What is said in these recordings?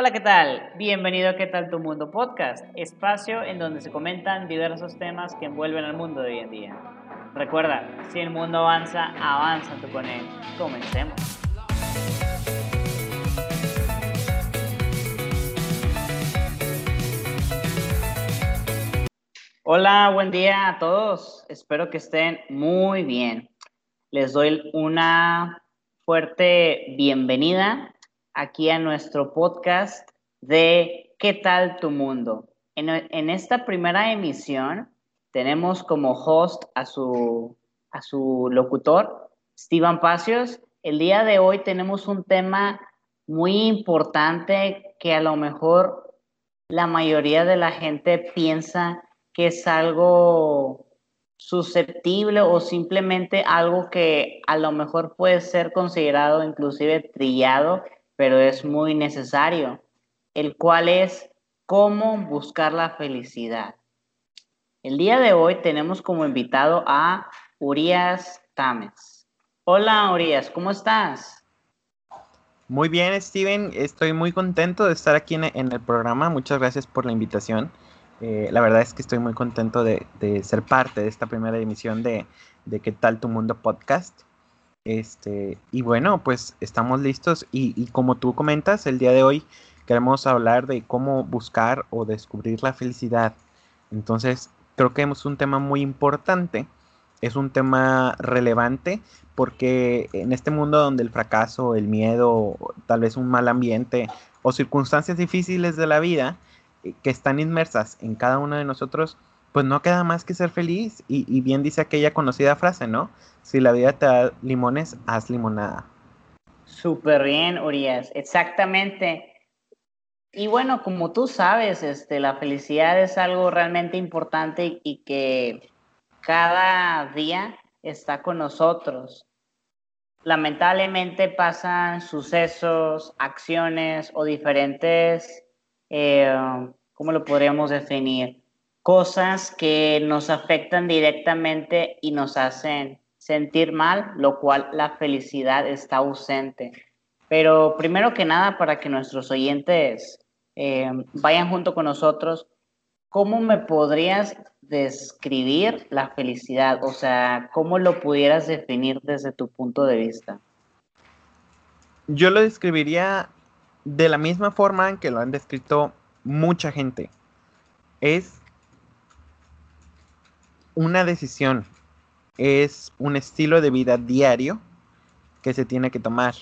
Hola, ¿qué tal? Bienvenido a ¿Qué tal tu mundo podcast? Espacio en donde se comentan diversos temas que envuelven al mundo de hoy en día. Recuerda, si el mundo avanza, avanza tú con él. Comencemos. Hola, buen día a todos. Espero que estén muy bien. Les doy una fuerte bienvenida aquí a nuestro podcast de ¿Qué tal tu mundo? En, esta primera emisión tenemos como host a su, a su locutor, Steven Pacios. El día de hoy tenemos un tema muy importante que a lo mejor la mayoría de la gente piensa que es algo susceptible o simplemente algo que a lo mejor puede ser considerado inclusive trillado pero es muy necesario, el cual es cómo buscar la felicidad. El día de hoy tenemos como invitado a Urias Tames. Hola Urias, ¿cómo estás? Muy bien, Steven. Estoy muy contento de estar aquí en, el programa. Muchas gracias por la invitación. Eh, la verdad es que estoy muy contento de, ser parte de esta primera emisión de, de ¿Qué tal tu mundo podcast? Este, y bueno, pues estamos listos y, como tú comentas, el día de hoy queremos hablar de cómo buscar o descubrir la felicidad. Entonces, creo que es un tema muy importante, es un tema relevante porque en este mundo donde el fracaso, el miedo, tal vez un mal ambiente o circunstancias difíciles de la vida eh, que están inmersas en cada uno de nosotros, pues no queda más que ser feliz. Y, bien dice aquella conocida frase, ¿no? Si la vida te da limones, haz limonada. Súper bien, Urias, exactamente. Y bueno, como tú sabes, este, la felicidad es algo realmente importante y que cada día está con nosotros. Lamentablemente pasan sucesos, acciones o diferentes, eh, ¿cómo lo podríamos definir? Cosas que nos afectan directamente y nos hacen sentir mal, lo cual la felicidad está ausente. Pero primero que nada, para que nuestros oyentes eh, vayan junto con nosotros, ¿cómo me podrías describir la felicidad? O sea, ¿cómo lo pudieras definir desde tu punto de vista? Yo lo describiría de la misma forma en que lo han descrito mucha gente. Es una decisión, es un estilo de vida diario que se tiene que tomar.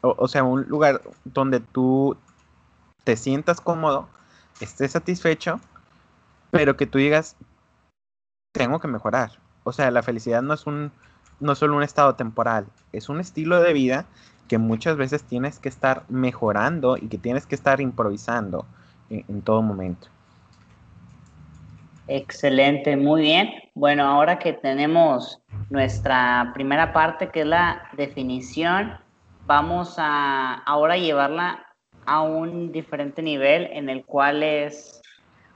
O, sea, un lugar donde tú te sientas cómodo, estés satisfecho, pero que tú digas, tengo que mejorar. O sea, la felicidad no es un no solo un estado temporal, es un estilo de vida que muchas veces tienes que estar mejorando y que tienes que estar improvisando en todo momento. Excelente, muy bien. Bueno, ahora que tenemos nuestra primera parte, que es la definición, vamos a ahora llevarla a un diferente nivel en el cual es,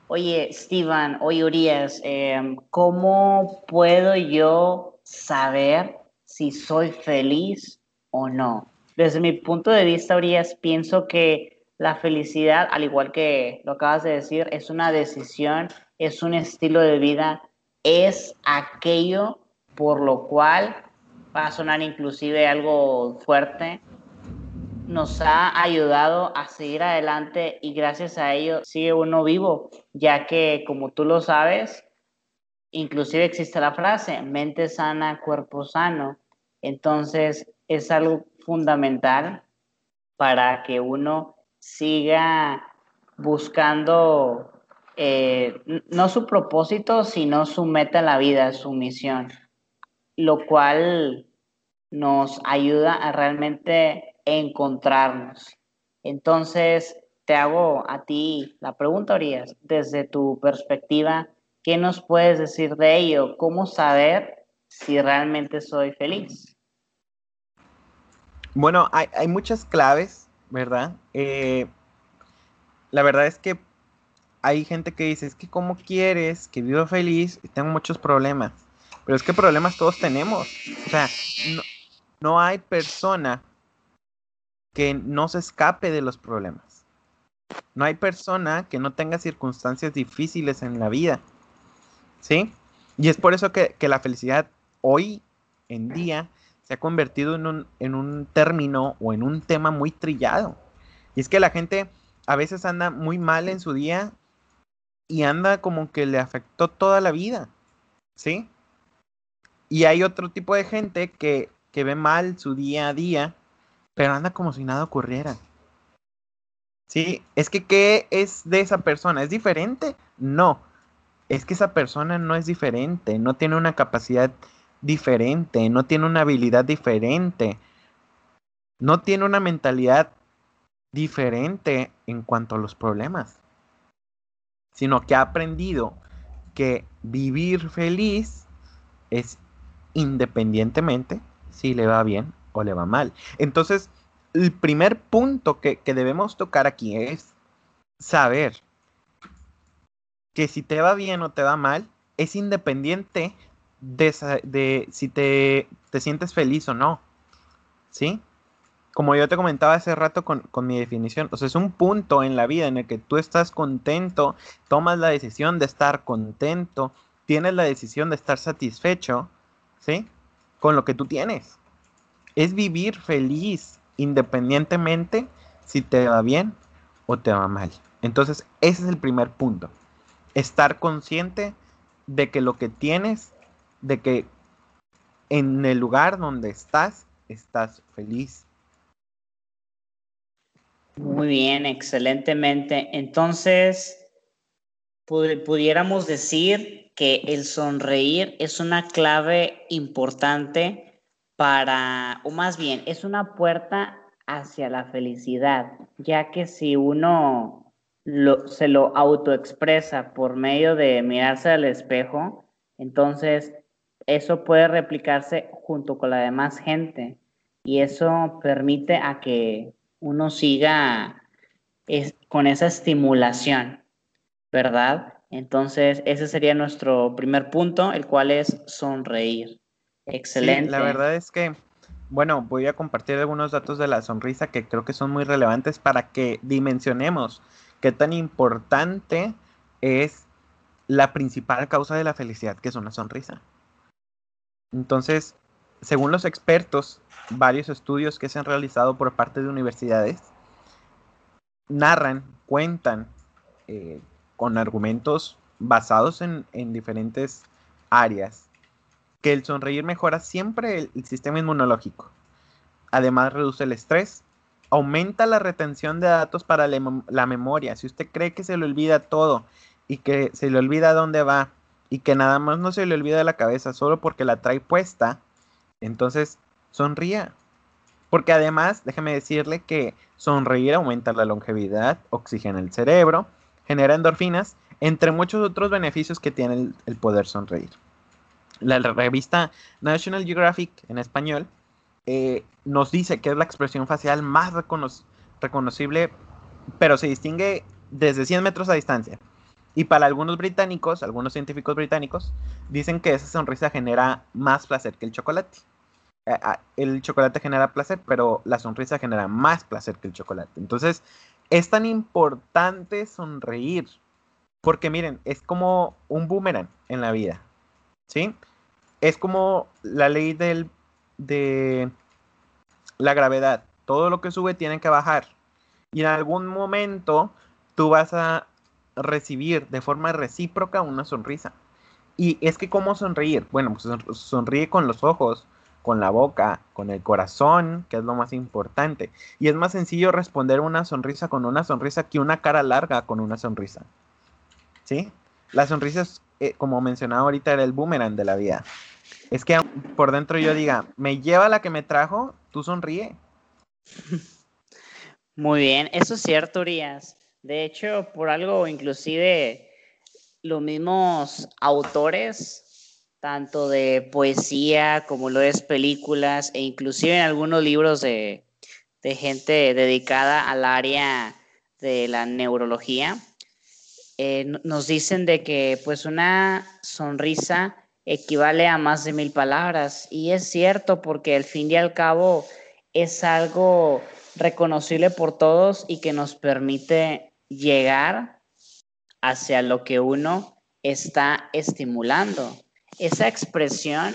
oye, Steven, oye, Urias, em, ¿cómo puedo yo saber si soy feliz o no? Desde mi punto de vista, Urias, pienso que la felicidad, al igual que lo acabas de decir, es una decisión es un estilo de vida, es aquello por lo cual, va a sonar inclusive algo fuerte, nos ha ayudado a seguir adelante y gracias a ello sigue uno vivo, ya que como tú lo sabes, inclusive existe la frase, mente sana, cuerpo sano. Entonces es algo fundamental para que uno siga buscando eh, no su propósito, sino su meta en la vida, su misión, lo cual nos ayuda a realmente encontrarnos. Entonces, te hago a ti la pregunta, Urias, desde tu perspectiva, ¿qué nos puedes decir de ello? ¿Cómo saber si realmente soy feliz? Bueno, hay, muchas claves, ¿verdad? Eh, la verdad es que hay gente que dice, es que cómo quieres que viva feliz y tengo muchos problemas. Pero es que problemas todos tenemos. O sea, no, hay persona que no se escape de los problemas. No hay persona que no tenga circunstancias difíciles en la vida. ¿Sí? Y es por eso que, la felicidad hoy en día se ha convertido en un, en un término o en un tema muy trillado. Y es que la gente a veces anda muy mal en su día y anda como que le afectó toda la vida. ¿Sí? Y hay otro tipo de gente que, que ve mal su día a día, pero anda como si nada ocurriera. Sí, es que ¿qué es de esa persona? ¿Es diferente? No, es que esa persona no es diferente, no tiene una capacidad diferente, no tiene una habilidad diferente, no tiene una mentalidad diferente en cuanto a los problemas, sino que ha aprendido que vivir feliz es independientemente si le va bien o le va mal. Entonces, el primer punto que, debemos tocar aquí es saber que si te va bien o te va mal, es independiente de, si te, te, sientes feliz o no. ¿Sí? Como yo te comentaba hace rato con, con, mi definición, o sea, es un punto en la vida en el que tú estás contento, tomas la decisión de estar contento, tienes la decisión de estar satisfecho, ¿sí? Con lo que tú tienes. Es vivir feliz, independientemente si te va bien o te va mal. Entonces, ese es el primer punto. Estar consciente de que lo que tienes, de que en el lugar donde estás, estás feliz. Muy bien, excelentemente. Entonces, pudiéramos decir que el sonreír es una clave importante para, o más bien, es una puerta hacia la felicidad, ya que si uno se lo autoexpresa por medio de mirarse al espejo, entonces eso puede replicarse junto con la demás gente y eso permite a que uno siga con esa estimulación, ¿verdad? Entonces ese sería nuestro primer punto, el cual es sonreír. Excelente. la verdad es que, bueno, voy a compartir algunos datos de la sonrisa que creo que son muy relevantes para que dimensionemos qué tan importante es la principal causa de la felicidad, que es una sonrisa. Entonces, según los expertos, varios estudios que se han realizado por parte de universidades narran, cuentan eh, con argumentos basados en, en diferentes áreas que el sonreír mejora siempre el, sistema inmunológico. Además, reduce el estrés, aumenta la retención de datos para la, memoria. Si usted cree que se le olvida todo y que se le olvida dónde va y que nada más no se le olvida la cabeza solo porque la trae puesta, entonces sonría. Porque además, déjeme decirle que sonreír aumenta la longevidad, oxigena el cerebro, genera endorfinas, entre muchos otros beneficios que tiene el poder sonreír la revista National Geographic en español eh, nos dice que es la expresión facial más reconocible, pero se distingue desde 100 metros a distancia. Y para algunos británicos, algunos científicos británicos, dicen que esa sonrisa genera más placer que el chocolate. Eh, ah, el chocolate genera placer, pero la sonrisa genera más placer que el chocolate. Entonces, es tan importante sonreír, porque miren, es como un boomerang en la vida, ¿sí? es como la ley del, de la gravedad. Todo lo que sube tiene que bajar. Y en algún momento tú vas a recibir de forma recíproca una sonrisa. Y es que cómo sonreír. Bueno, pues sonríe con los ojos, con la boca, con el corazón, que es lo más importante. Y es más sencillo responder una sonrisa con una sonrisa que una cara larga con una sonrisa. ¿Sí? La sonrisa, eh, como mencionaba ahorita, era el boomerang de la vida. Es que por dentro yo diga, me lleva la que me trajo, tú sonríe. Muy bien, eso es cierto, Urias. De hecho, por algo, inclusive los mismos autores, tanto de poesía como lo es películas, e inclusive en algunos libros de, gente dedicada al área de la neurología, eh, nos dicen de que pues una sonrisa equivale a más de mil palabras. Y es cierto porque al fin y al cabo es algo reconocible por todos y que nos permite llegar hacia lo que uno está estimulando. Esa expresión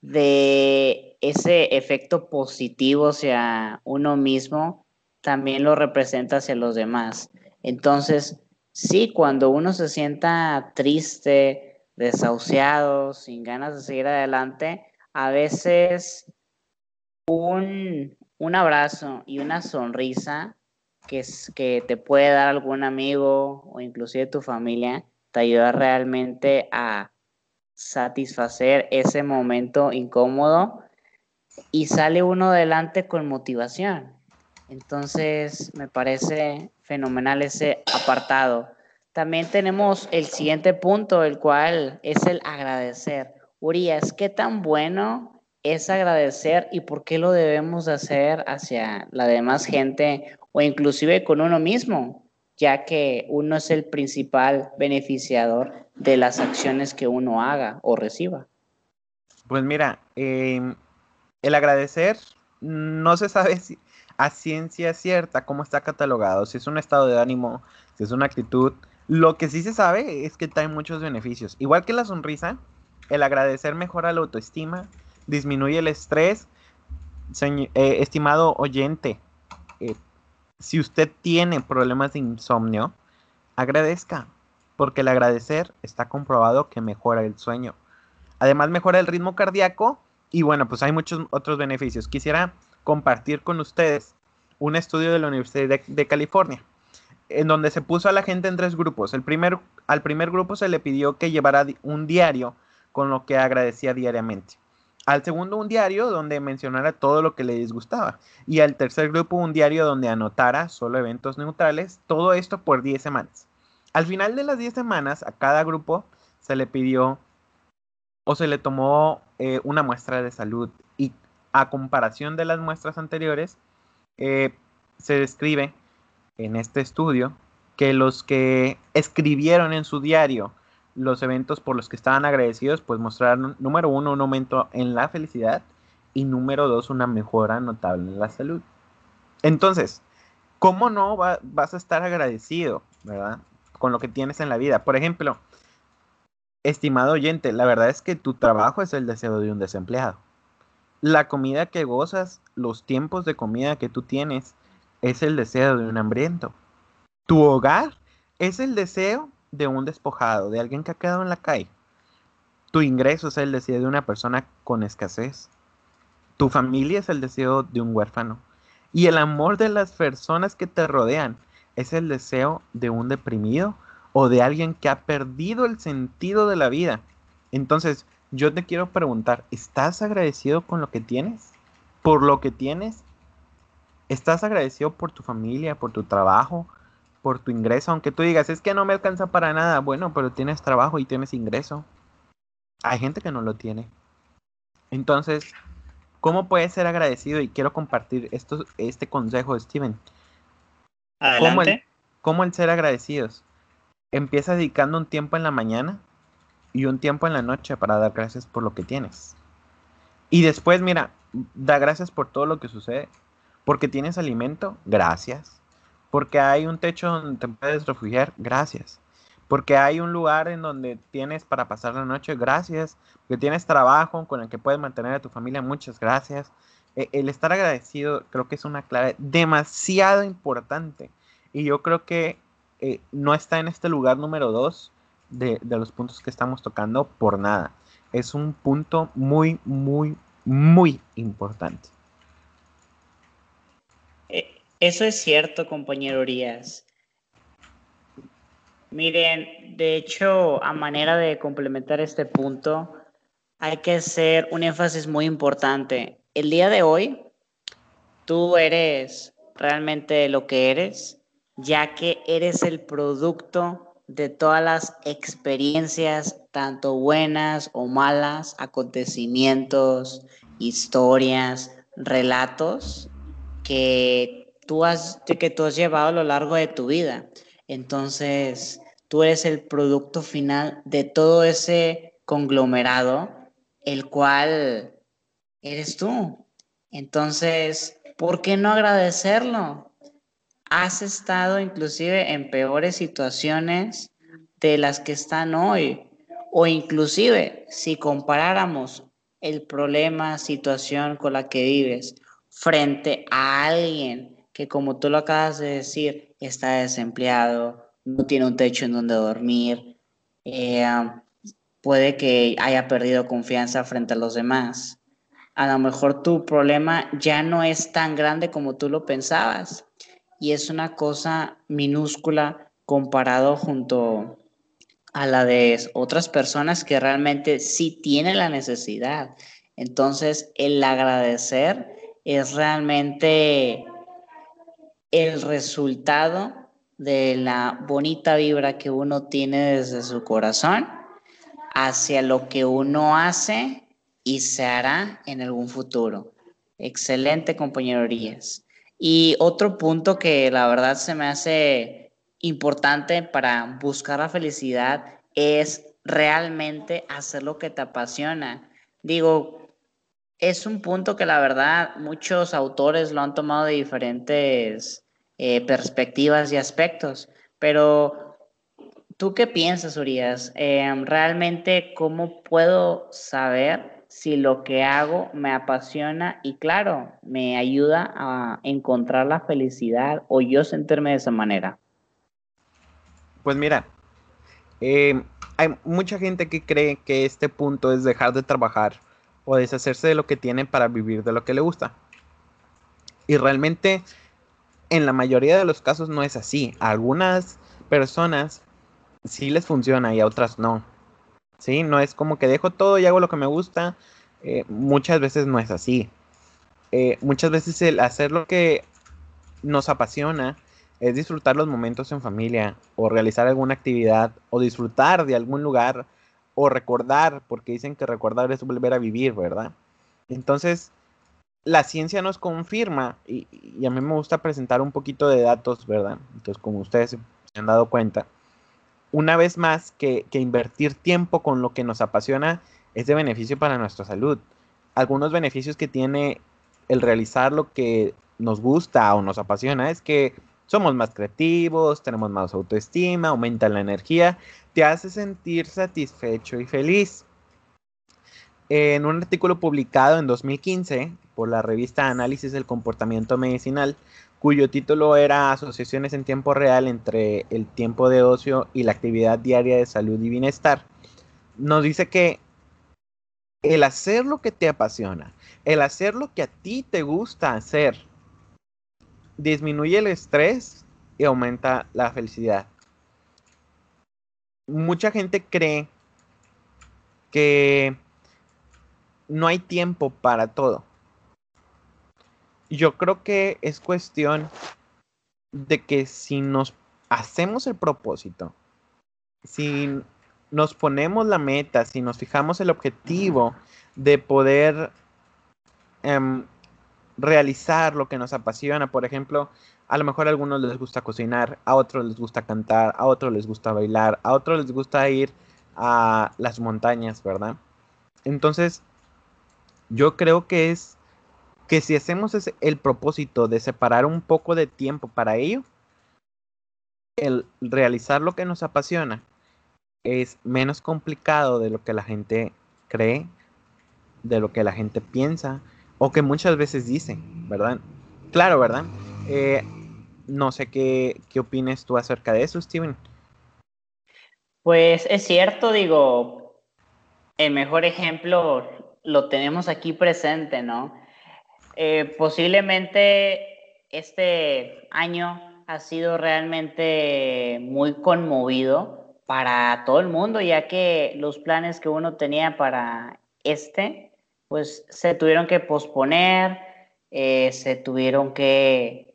de ese efecto positivo hacia uno mismo también lo representa hacia los demás. Entonces, sí, cuando uno se sienta triste, desahuciado, sin ganas de seguir adelante, a veces un, un abrazo y una sonrisa que, es, que te puede dar algún amigo o inclusive tu familia te ayuda realmente a satisfacer ese momento incómodo y sale uno adelante con motivación. Entonces, me parece fenomenal ese apartado. También tenemos el siguiente punto, el cual es el agradecer. Urias, ¿qué tan bueno es agradecer y por qué lo debemos hacer hacia la demás gente o inclusive con uno mismo, ya que uno es el principal beneficiador de las acciones que uno haga o reciba? Pues mira, em, el agradecer no se sabe si, a ciencia cierta cómo está catalogado, si es un estado de ánimo, si es una actitud. Lo que sí se sabe es que trae muchos beneficios. Igual que la sonrisa, el agradecer mejora la autoestima, disminuye el estrés. Eh, estimado oyente, eh, si usted tiene problemas de insomnio, agradezca, porque el agradecer está comprobado que mejora el sueño. Además mejora el ritmo cardíaco y bueno, pues hay muchos otros beneficios. Quisiera compartir con ustedes un estudio de la Universidad de, California, en donde se puso a la gente en tres grupos. El primer, al primer grupo se le pidió que llevara un diario con lo que agradecía diariamente. Al segundo un diario donde mencionara todo lo que le disgustaba. Y al tercer grupo un diario donde anotara solo eventos neutrales. Todo esto por 10 semanas. Al final de las 10 semanas a cada grupo se le pidió o se le tomó eh, una muestra de salud. Y a comparación de las muestras anteriores, eh, se describe en este estudio que los que escribieron en su diario los eventos por los que estaban agradecidos, pues mostraron, número uno, un aumento en la felicidad y número dos, una mejora notable en la salud. Entonces, ¿cómo no vas a estar agradecido, verdad? Con lo que tienes en la vida. Por ejemplo, estimado oyente, la verdad es que tu trabajo es el deseo de un desempleado. La comida que gozas, los tiempos de comida que tú tienes, es el deseo de un hambriento. Tu hogar es el deseo de un despojado, de alguien que ha quedado en la calle. Tu ingreso es el deseo de una persona con escasez. Tu familia es el deseo de un huérfano. Y el amor de las personas que te rodean es el deseo de un deprimido o de alguien que ha perdido el sentido de la vida. Entonces, yo te quiero preguntar, ¿estás agradecido con lo que tienes? ¿Por lo que tienes? ¿Estás agradecido por tu familia, por tu trabajo, por tu ingreso, aunque tú digas, es que no me alcanza para nada, bueno, pero tienes trabajo y tienes ingreso. Hay gente que no lo tiene. Entonces, ¿cómo puedes ser agradecido? Y quiero compartir esto, este consejo de Steven. Adelante. ¿Cómo el, ser agradecidos? Empieza dedicando un tiempo en la mañana y un tiempo en la noche para dar gracias por lo que tienes. Y después, mira, da gracias por todo lo que sucede. Porque tienes alimento, gracias porque hay un techo donde te puedes refugiar, gracias. Porque hay un lugar en donde tienes para pasar la noche, gracias. Porque tienes trabajo con el que puedes mantener a tu familia, muchas gracias. E, el estar agradecido creo que es una clave demasiado importante. Y yo creo que eh, no está en este lugar número dos de, de los puntos que estamos tocando por nada. Es un punto muy, muy, muy importante. Eso es cierto, compañero Urias. Miren, de hecho, a manera de complementar este punto, hay que hacer un énfasis muy importante. El día de hoy, tú eres realmente lo que eres, ya que eres el producto de todas las experiencias, tanto buenas o malas, acontecimientos, historias, relatos que tú has, que tú has llevado a lo largo de tu vida. Entonces, tú eres el producto final de todo ese conglomerado, el cual eres tú. Entonces, ¿por qué no agradecerlo? has estado inclusive en peores situaciones de las que están hoy. O inclusive, si comparáramos el problema, situación con la que vives frente a alguien que, como tú lo acabas de decir, está desempleado, no tiene un techo en donde dormir, eh, puede que haya perdido confianza frente a los demás. A lo mejor tu problema ya no es tan grande como tú lo pensabas y es una cosa minúscula comparado junto a la de otras personas que realmente sí tienen la necesidad. Entonces, el agradecer es realmente el resultado de la bonita vibra que uno tiene desde su corazón hacia lo que uno hace y se hará en algún futuro. Excelente, compañero Y otro punto que la verdad se me hace importante para buscar la felicidad es realmente hacer lo que te apasiona. Digo, es un punto que la verdad muchos autores lo han tomado de diferentes eh, perspectivas y aspectos, pero ¿tú qué piensas, Urias? Em, ¿Realmente cómo puedo saber si lo que hago me apasiona y claro, me ayuda a encontrar la felicidad o yo sentirme de esa manera? Pues mira, em, hay mucha gente que cree que este punto es dejar de trabajar o deshacerse de lo que tiene para vivir de lo que le gusta. Y realmente en la mayoría de los casos no es así. Algunas personas sí les funciona y a otras no. ¿Sí? No es como que dejo todo y hago lo que me gusta. Eh, muchas veces no es así. Eh, muchas veces el hacer lo que nos apasiona es disfrutar los momentos en familia o realizar alguna actividad o disfrutar de algún lugar o recordar, porque dicen que recordar es volver a vivir, ¿verdad? Entonces, la ciencia nos confirma, y, a mí me gusta presentar un poquito de datos, ¿verdad? Entonces, como ustedes se han dado cuenta, una vez más que, invertir tiempo con lo que nos apasiona es de beneficio para nuestra salud. Algunos beneficios que tiene el realizar lo que nos gusta o nos apasiona es que somos más creativos, tenemos más autoestima, aumenta la energía, te hace sentir satisfecho y feliz. En un artículo publicado en 2015 por la revista Análisis del Comportamiento Medicinal, cuyo título era Asociaciones en tiempo real entre el tiempo de ocio y la actividad diaria de salud y bienestar, nos dice que el hacer lo que te apasiona, el hacer lo que a ti te gusta hacer, disminuye el estrés y aumenta la felicidad. Mucha gente cree que no hay tiempo para todo yo creo que es cuestión de que si nos hacemos el propósito, si nos ponemos la meta, si nos fijamos el objetivo de poder em, realizar lo que nos apasiona, por ejemplo, a lo mejor a algunos les gusta cocinar, a otros les gusta cantar, a otros les gusta bailar, a otros les gusta ir a las montañas, ¿verdad? Entonces, yo creo que es que si hacemos el propósito de separar un poco de tiempo para ello, el realizar lo que nos apasiona es menos complicado de lo que la gente cree, de lo que la gente piensa o que muchas veces dice, ¿verdad? Claro, ¿verdad? Eh, no sé qué, qué opines tú acerca de eso, Steven. Pues es cierto, digo, el mejor ejemplo lo tenemos aquí presente, ¿no? Eh, posiblemente este año ha sido realmente muy conmovido para todo el mundo, ya que los planes que uno tenía para este, pues se tuvieron que posponer, eh, se tuvieron que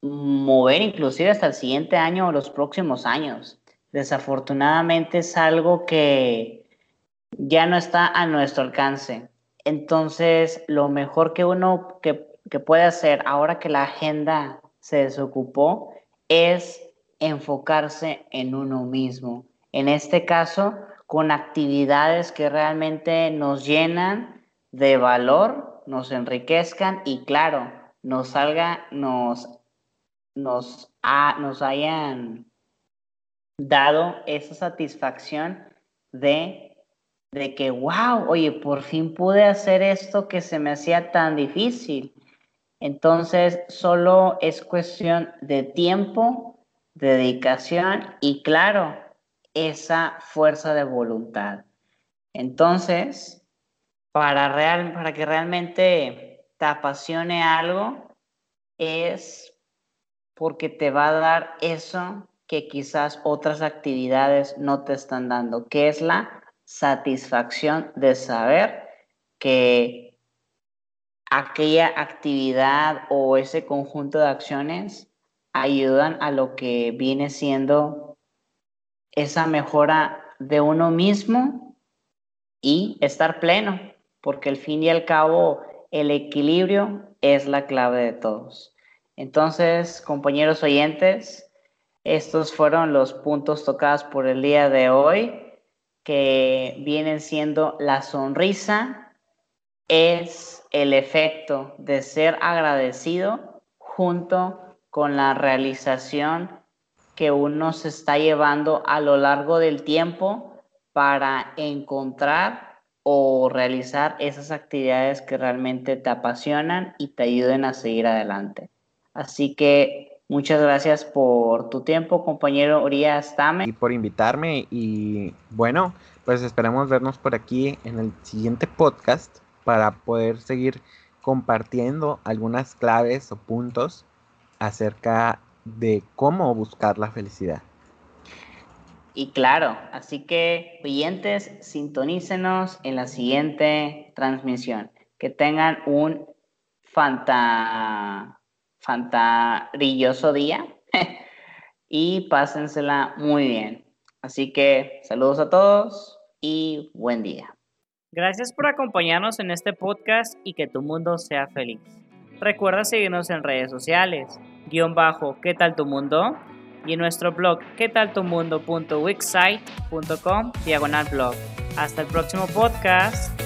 mover inclusive hasta el siguiente año o los próximos años. Desafortunadamente es algo que ya no está a nuestro alcance. Entonces, lo mejor que uno que, puede hacer ahora que la agenda se desocupó es enfocarse en uno mismo. En este caso, con actividades que realmente nos llenan de valor, nos enriquezcan y claro, nos salga, nos nos, nos hayan dado esa satisfacción de, de que, wow, oye, por fin pude hacer esto que se me hacía tan difícil. Entonces, solo es cuestión de tiempo, dedicación y, claro, esa fuerza de voluntad. Entonces, para, real, para que realmente te apasione algo, es porque te va a dar eso que quizás otras actividades no te están dando, que es la satisfacción de saber que aquella actividad o ese conjunto de acciones ayudan a lo que viene siendo esa mejora de uno mismo y estar pleno, porque al fin y al cabo el equilibrio es la clave de todos. Entonces, compañeros oyentes, estos fueron los puntos tocados por el día de hoy, que vienen siendo la sonrisa, es el efecto de ser agradecido junto con la realización que uno se está llevando a lo largo del tiempo para encontrar o realizar esas actividades que realmente te apasionan y te ayuden a seguir adelante. Así que Muchas gracias por tu tiempo, compañero Urias Tame. Y por invitarme. Y bueno, pues esperamos vernos por aquí en el siguiente podcast para poder seguir compartiendo algunas claves o puntos acerca de cómo buscar la felicidad. Y claro, así que oyentes, sintonícenos en la siguiente transmisión. Que tengan un fanta fantarilloso día y pásensela muy bien. Así que saludos a todos y buen día. Gracias por acompañarnos en este podcast y que tu mundo sea feliz. Recuerda seguirnos en redes sociales, guion bajo, ¿qué tal tu mundo? Y en nuestro blog, ¿qué tal tu mundo.wixsite.com, diagonal blog. Hasta el próximo podcast.